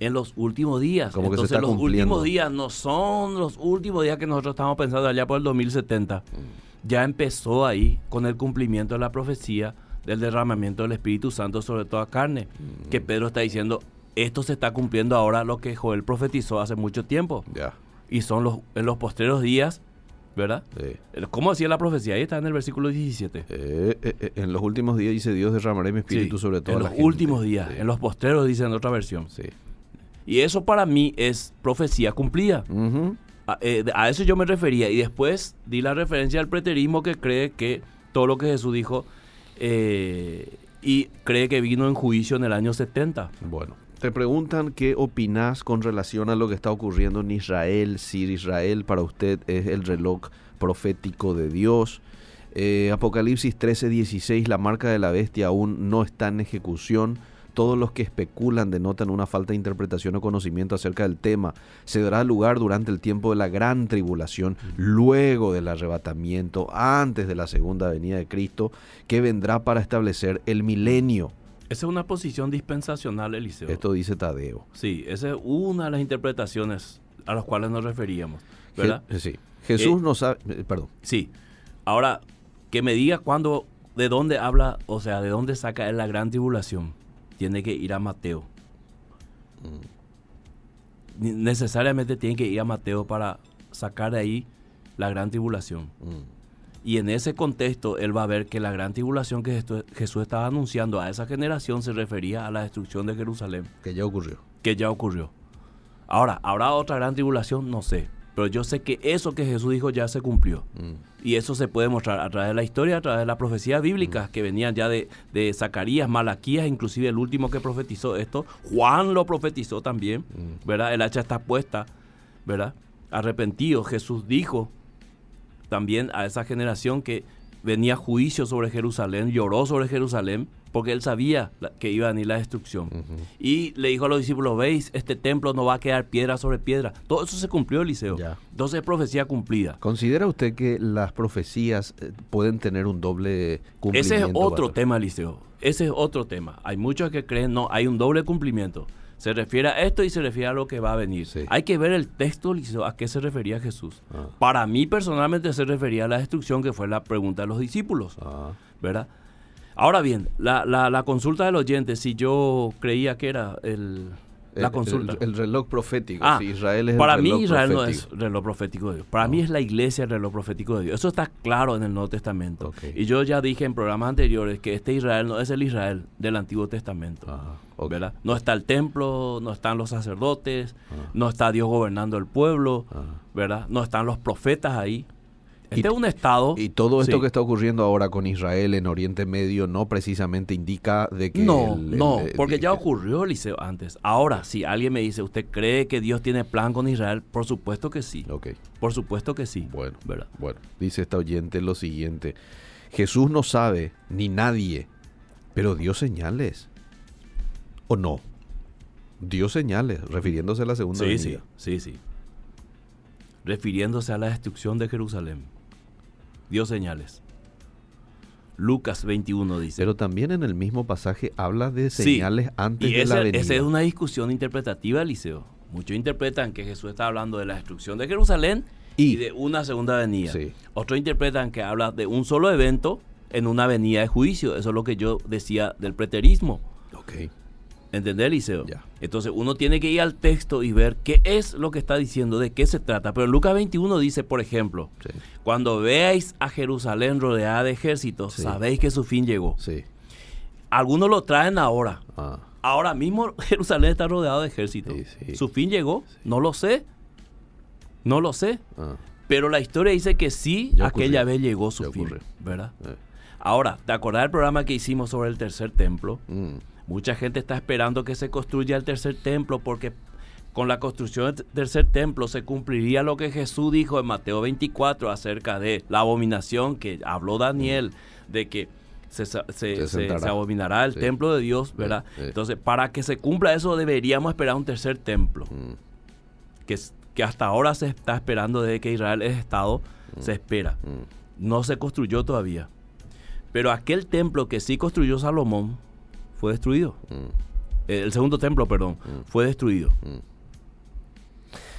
En los últimos días. Como que se Entonces, está los cumpliendo. últimos días no son los últimos días que nosotros estamos pensando allá por el 2070. Mm. Ya empezó ahí con el cumplimiento de la profecía del derramamiento del Espíritu Santo sobre toda carne. Mm. Que Pedro está diciendo, esto se está cumpliendo ahora lo que Joel profetizó hace mucho tiempo. Ya. Y son los, en los postreros días, ¿verdad? Sí. ¿Cómo decía la profecía? Ahí está en el versículo 17. Eh, eh, eh, en los últimos días dice Dios derramaré mi espíritu Sí, sobre toda en la los gente". últimos días, Sí. en los postreros dicen en otra versión. Sí. Y eso para mí es profecía cumplida. A, eh, a eso yo me refería. Y después di la referencia al preterismo que cree que todo lo que Jesús dijo eh, y cree que vino en juicio en el año 70. Bueno, te preguntan qué opinas con relación a lo que está ocurriendo en Israel, si Israel para usted es el reloj profético de Dios. Eh, Apocalipsis 13, 16, la marca de la bestia aún no está en ejecución. Todos los que especulan denotan una falta de interpretación o conocimiento acerca del tema. Se dará lugar durante el tiempo de la gran tribulación, luego del arrebatamiento, antes de la segunda venida de Cristo, que vendrá para establecer el milenio. Esa es una posición dispensacional, Eliseo. Esto dice Tadeo. Sí, esa es una de las interpretaciones a las cuales nos referíamos. ¿Verdad? Je- sí. Jesús Eh, no sabe, eh, perdón. Sí. Ahora, que me diga cuándo, de dónde habla, o sea, de dónde saca él la gran tribulación. Tiene que ir a Mateo. Ni- Necesariamente tiene que ir a Mateo para sacar de ahí la gran tribulación. Y en ese contexto, él va a ver que la gran tribulación que Jesús estaba anunciando a esa generación se refería a la destrucción de Jerusalén, Que ya ocurrió. que ya ocurrió. Ahora, ¿habrá otra gran tribulación? No sé. Pero yo sé que eso que Jesús dijo ya se cumplió. Mm. Y eso se puede mostrar a través de la historia, a través de las profecías bíblicas que venían ya de, de Zacarías, Malaquías, inclusive el último que profetizó esto. Juan lo profetizó también, ¿verdad? El hacha está puesta, ¿verdad? Arrepentido. Jesús dijo también a esa generación que venía juicio sobre Jerusalén, lloró sobre Jerusalén, porque él sabía que iba a venir la destrucción. Y le dijo a los discípulos, veis, este templo no va a quedar piedra sobre piedra. Todo eso se cumplió, Eliseo. Ya. Entonces es profecía cumplida. ¿Considera usted que las profecías eh, pueden tener un doble cumplimiento? Ese es otro tema, Liceo. Ese es otro tema. Hay muchos que creen, no, hay un doble cumplimiento. Se refiere a esto y se refiere a lo que va a venir. Sí. Hay que ver el texto, Liceo, a qué se refería Jesús. Ah. Para mí, personalmente, se refería a la destrucción, que fue la pregunta de los discípulos. Ah, ¿Verdad? Ahora bien, la, la- la consulta del oyente, si yo creía que era el, la el- consulta. El, el reloj profético. Ah, sí, Israel es el para mí reloj Israel profético. no es reloj profético de Dios. Para mí es la iglesia el reloj profético de Dios. Eso está claro en el Nuevo Testamento. Y yo ya dije en programas anteriores que este Israel no es el Israel del Antiguo Testamento. Ah. ¿verdad? No está el templo, no están los sacerdotes, Ah. no está Dios gobernando el pueblo, Ah. ¿verdad? No están los profetas ahí. Este Y- es un estado. Y todo esto Sí. que está ocurriendo ahora con Israel en Oriente Medio no precisamente indica de que... No, el- el- no, el- porque ya ocurrió, Eliseo, antes. Ahora, si alguien me dice, ¿usted cree que Dios tiene plan con Israel? Por supuesto que sí. Ok, Por supuesto que sí. bueno, ¿verdad? bueno. Dice esta oyente lo siguiente. Jesús no sabe, ni nadie, pero dio señales. ¿O no? Dio señales, refiriéndose a la segunda Sí, sí, sí, sí. Refiriéndose a la destrucción de Jerusalén. Dio señales. Lucas 21 dice. Pero también en el mismo pasaje habla de Sí, señales antes y de esa, la venida. esa es una discusión interpretativa, Eliseo. Muchos interpretan que Jesús está hablando de la destrucción de Jerusalén y, Y- de una segunda venida. Sí. Otros interpretan que habla de un solo evento en una venida de juicio. Eso es lo que yo decía del preterismo. Ok. ¿Entendés, Eliseo? Entonces uno tiene que ir al texto y ver qué es lo que está diciendo, de qué se trata. Pero Lucas 21 dice, por ejemplo, Sí. cuando veáis a Jerusalén rodeada de ejércitos, Sí. sabéis que su fin llegó. Sí. Algunos lo traen ahora. Ah, Ahora mismo [laughs] Jerusalén está rodeado de ejércitos. ¿Su fin llegó? No lo sé. No lo sé. ah. Pero la historia dice que sí, Ya aquella ocurrió. vez llegó su Ya fin. ocurrió. ¿Verdad? Eh. Ahora, ¿te acordás del programa que hicimos sobre el tercer templo? Mm. Mucha gente está esperando que se construya el tercer templo porque con la construcción del tercer templo se cumpliría lo que Jesús dijo en Mateo 24 acerca de la abominación que habló Daniel, de que se, se- se- abominará el Sí. templo de Dios, ¿verdad? sí. Entonces, para que se cumpla eso deberíamos esperar un tercer templo, Mm. que, que hasta ahora se está esperando desde que Israel es Estado, se espera. Mm. No se construyó todavía. Pero aquel templo que sí construyó Salomón fue destruido. Mm. El segundo templo, perdón, Mm. fue destruido. Mm.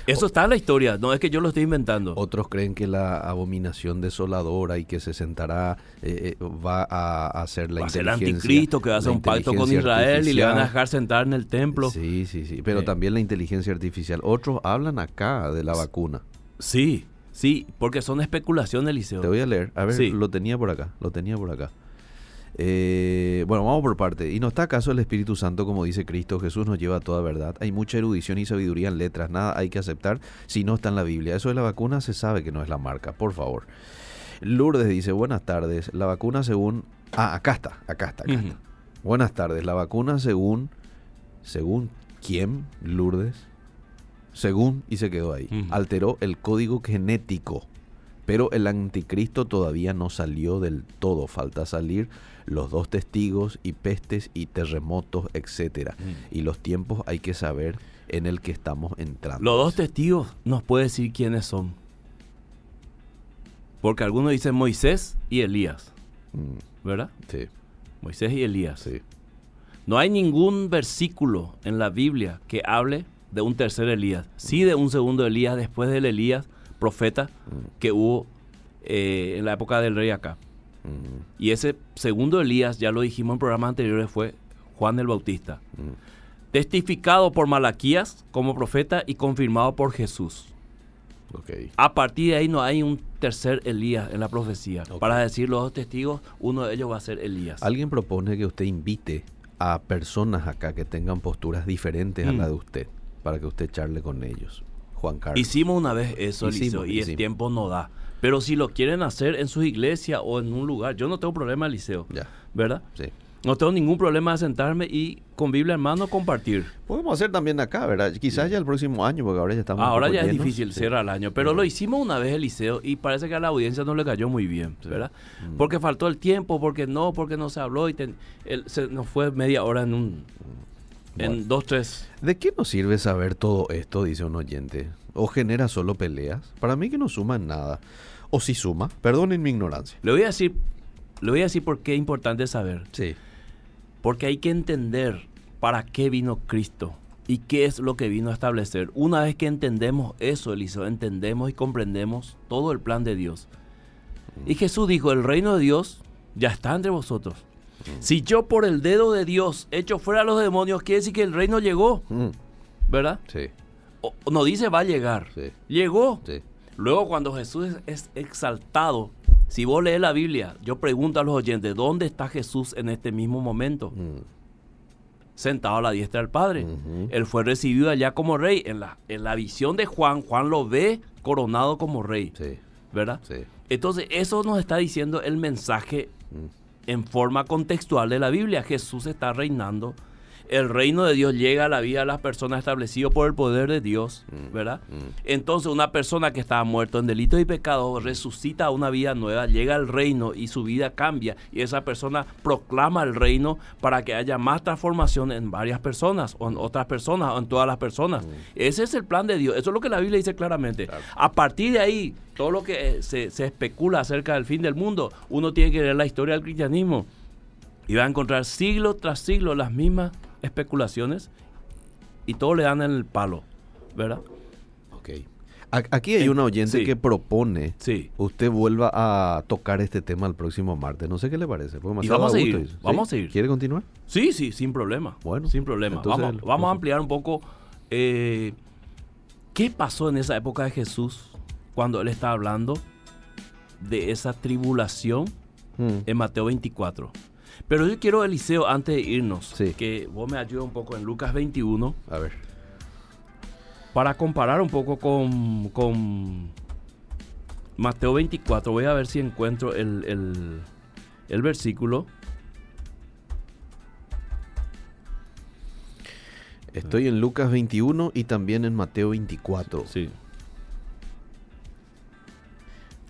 Eso está en la historia, no es que yo lo estoy inventando. Otros creen que la abominación desoladora y que se sentará eh, eh, va a hacer la va a ser el inteligencia. anticristo que va a hacer la un pacto con inteligencia Israel y le van a dejar sentar en el templo. Sí, sí, sí. Pero Eh. también la inteligencia artificial. Otros hablan acá de la vacuna. Sí, sí, porque son especulaciones, Eliseo. Te voy a leer. A ver, Sí. lo tenía por acá. Lo tenía por acá. Eh, bueno, vamos por parte. ¿Y no está acaso el Espíritu Santo, como dice Cristo? Jesús nos lleva a toda verdad. Hay mucha erudición y sabiduría en letras. Nada hay que aceptar si no está en la Biblia. Eso de la vacuna se sabe que no es la marca. Por favor. Lourdes dice, buenas tardes. La vacuna según... Ah, acá está. Acá está. Acá está. Buenas tardes. La vacuna según... ¿Según quién, Lourdes? Según, y se quedó ahí. Alteró el código genético. Pero el anticristo todavía no salió del todo. Falta salir los dos testigos y pestes y terremotos, etcétera. Mm. Y los tiempos hay que saber en el que estamos entrando. Los dos testigos nos puede decir quiénes son. Porque algunos dicen Moisés y Elías, Mm, ¿verdad? sí, Moisés y Elías. sí. No hay ningún versículo en la Biblia que hable de un tercer Elías. Sí de un segundo Elías después del Elías, profeta, que hubo eh, en la época del rey acá. Y ese segundo Elías, ya lo dijimos en programas anteriores, fue Juan el Bautista. Testificado por Malaquías como profeta y confirmado por Jesús. ok. A partir de ahí no hay un tercer Elías en la profecía. Para decir los dos testigos, uno de ellos va a ser Elías. Alguien propone que usted invite a personas acá que tengan posturas diferentes a Mm. la de usted para que usted charle con ellos. Juan Carlos. Hicimos una vez eso, Hicimos, Eliseo, y el tiempo no da. Pero si lo quieren hacer en sus iglesias o en un lugar, yo no tengo problema, Eliseo, Ya, ¿verdad? sí. No tengo ningún problema de sentarme y con Biblia en mano compartir. Podemos hacer también acá, ¿verdad? Quizás ya el próximo año, porque ahora ya estamos. Ahora ya es difícil, Sí. cierra el año, pero lo hicimos una vez, Eliseo, y parece que a la audiencia no le cayó muy bien, ¿verdad? Mm. Porque faltó el tiempo, porque no, porque no se habló y ten- el- se nos fue media hora en un... Bueno. En dos, tres... ¿De qué nos sirve saber todo esto? Dice un oyente. ¿O genera solo peleas? Para mí que no suma en nada. O si suma, perdonen mi ignorancia. Le voy a decir, le voy a decir por qué es importante saber. Sí. Porque hay que entender para qué vino Cristo y qué es lo que vino a establecer. Una vez que entendemos eso, Eliseo, entendemos y comprendemos todo el plan de Dios. Y Jesús dijo, el reino de Dios ya está entre vosotros. Si yo por el dedo de Dios echo fuera a los demonios, quiere decir que el reino llegó, Mm, ¿verdad? sí, O- no dice va a llegar, sí, llegó. sí. Luego cuando Jesús es, exaltado, si vos lees la Biblia, yo pregunto a los oyentes, ¿dónde está Jesús en este mismo momento? Mm, sentado a la diestra del Padre. Él fue recibido allá como rey. En la, en la visión de Juan, Juan lo ve coronado como rey, sí, ¿verdad? sí. Entonces, eso nos está diciendo el mensaje Mm, en forma contextual de la Biblia. Jesús está reinando. El reino de Dios llega a la vida de las personas establecido por el poder de Dios, ¿verdad? Entonces una persona que estaba muerto en delitos y pecados resucita a una vida nueva, llega al reino y su vida cambia y esa persona proclama el reino para que haya más transformación en varias personas o en otras personas o en todas las personas. Ese es el plan de Dios. Eso es lo que la Biblia dice claramente. A partir de ahí, todo lo que eh, se, se especula acerca del fin del mundo, uno tiene que leer la historia del cristianismo y va a encontrar siglo tras siglo las mismas especulaciones y todo le dan en el palo, ¿verdad? ok. Aquí hay una oyente sí. que propone Sí. usted vuelva a tocar este tema el próximo martes. No sé qué le parece. Y vamos a seguir, vamos a seguir. ¿Quiere continuar? Sí, sí, sin problema. Bueno, sin problema. entonces, Vamos, el- vamos a ampliar un poco eh, qué pasó en esa época de Jesús cuando él está hablando de esa tribulación Mm, en Mateo 24. Pero yo quiero, Eliseo, antes de irnos, Sí. que vos me ayudes un poco en Lucas 21 A ver. para comparar un poco con, con Mateo 24. Voy a ver si encuentro el, el- el versículo. Estoy en Lucas 21 y también en Mateo 24. Sí.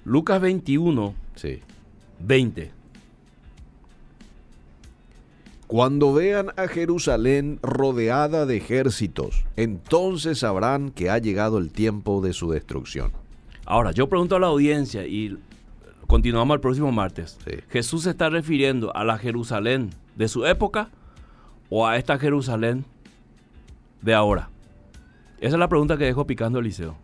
Lucas 21, Sí. 20. Cuando vean a Jerusalén rodeada de ejércitos, entonces sabrán que ha llegado el tiempo de su destrucción. Ahora, yo pregunto a la audiencia y continuamos el próximo martes. Sí. ¿Jesús se está refiriendo a la Jerusalén de su época o a esta Jerusalén de ahora? Esa es la pregunta que dejo picando Eliseo.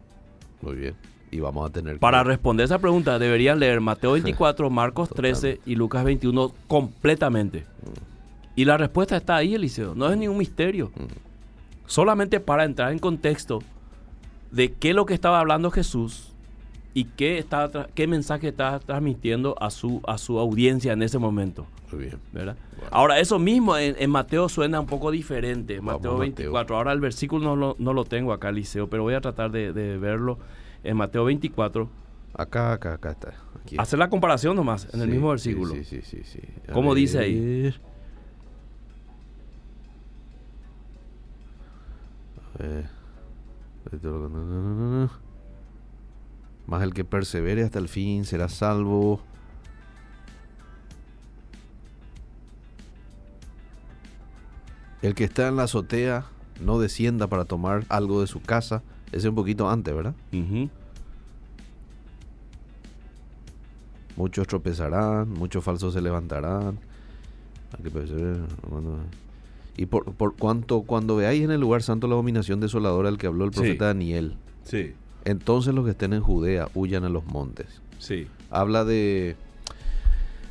Muy bien. Y vamos a tener que- Para responder esa pregunta deberían leer Mateo [laughs] 24, Marcos 13 y Lucas 21 completamente. Y la respuesta está ahí, Eliseo. No es ningún misterio. Solamente para entrar en contexto de qué es lo que estaba hablando Jesús y qué, estaba qué mensaje estaba transmitiendo a su, a su audiencia en ese momento. Muy bien. ¿verdad? Ahora, eso mismo en, en Mateo suena un poco diferente. Vamos Mateo Mateo. 24. Ahora el versículo no lo, no lo tengo acá, Eliseo, pero voy a tratar de, de verlo en Mateo 24. Acá, acá, acá está. Aquí. Hacer la comparación nomás en el Sí, mismo sí, versículo. Sí, sí, sí. sí. ¿Cómo dice ahí? Ver. Más el que persevere hasta el fin será salvo. El que está en la azotea no descienda para tomar algo de su casa. Ese es un poquito antes, ¿verdad? Muchos tropezarán, muchos falsos se levantarán. Hay que perseverar. Y por, por cuanto cuando veáis en el lugar santo la abominación desoladora del que habló el Sí. profeta Daniel, Sí, entonces los que estén en Judea huyan a los montes. sí. Habla de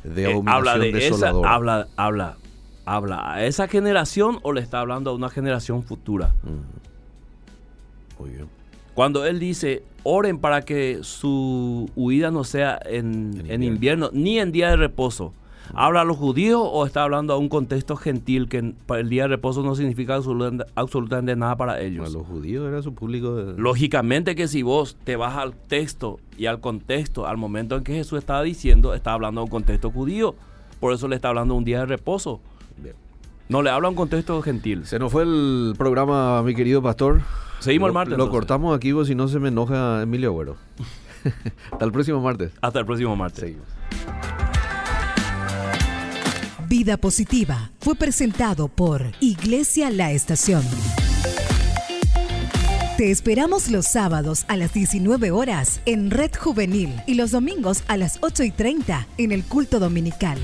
de Eh, abominación habla de esa, desoladora. habla, habla, habla a esa generación o le está hablando a una generación futura. Mm. Muy bien. Cuando él dice, oren para que su huida no sea en, En invierno ni en día de reposo. ¿Habla a los judíos o está hablando a un contexto gentil que el día de reposo no significa absoluta- absolutamente nada para A ellos? los judíos era su público. de- Lógicamente que si vos te vas al texto y al contexto, al momento en que Jesús estaba diciendo, está hablando a un contexto judío. Por eso le está hablando un día de reposo. Bien. No le habla a un contexto gentil. Se nos fue el programa, mi querido pastor. Seguimos el martes, Lo, entonces. cortamos aquí, vos, si no se me enoja Emilio Agüero. [laughs] Hasta el próximo martes. Hasta el próximo martes. Seguimos. Vida Positiva fue presentado por Iglesia La Estación. Te esperamos los sábados a las 19 horas en Red Juvenil y los domingos a las 8 y 30 en el culto dominical.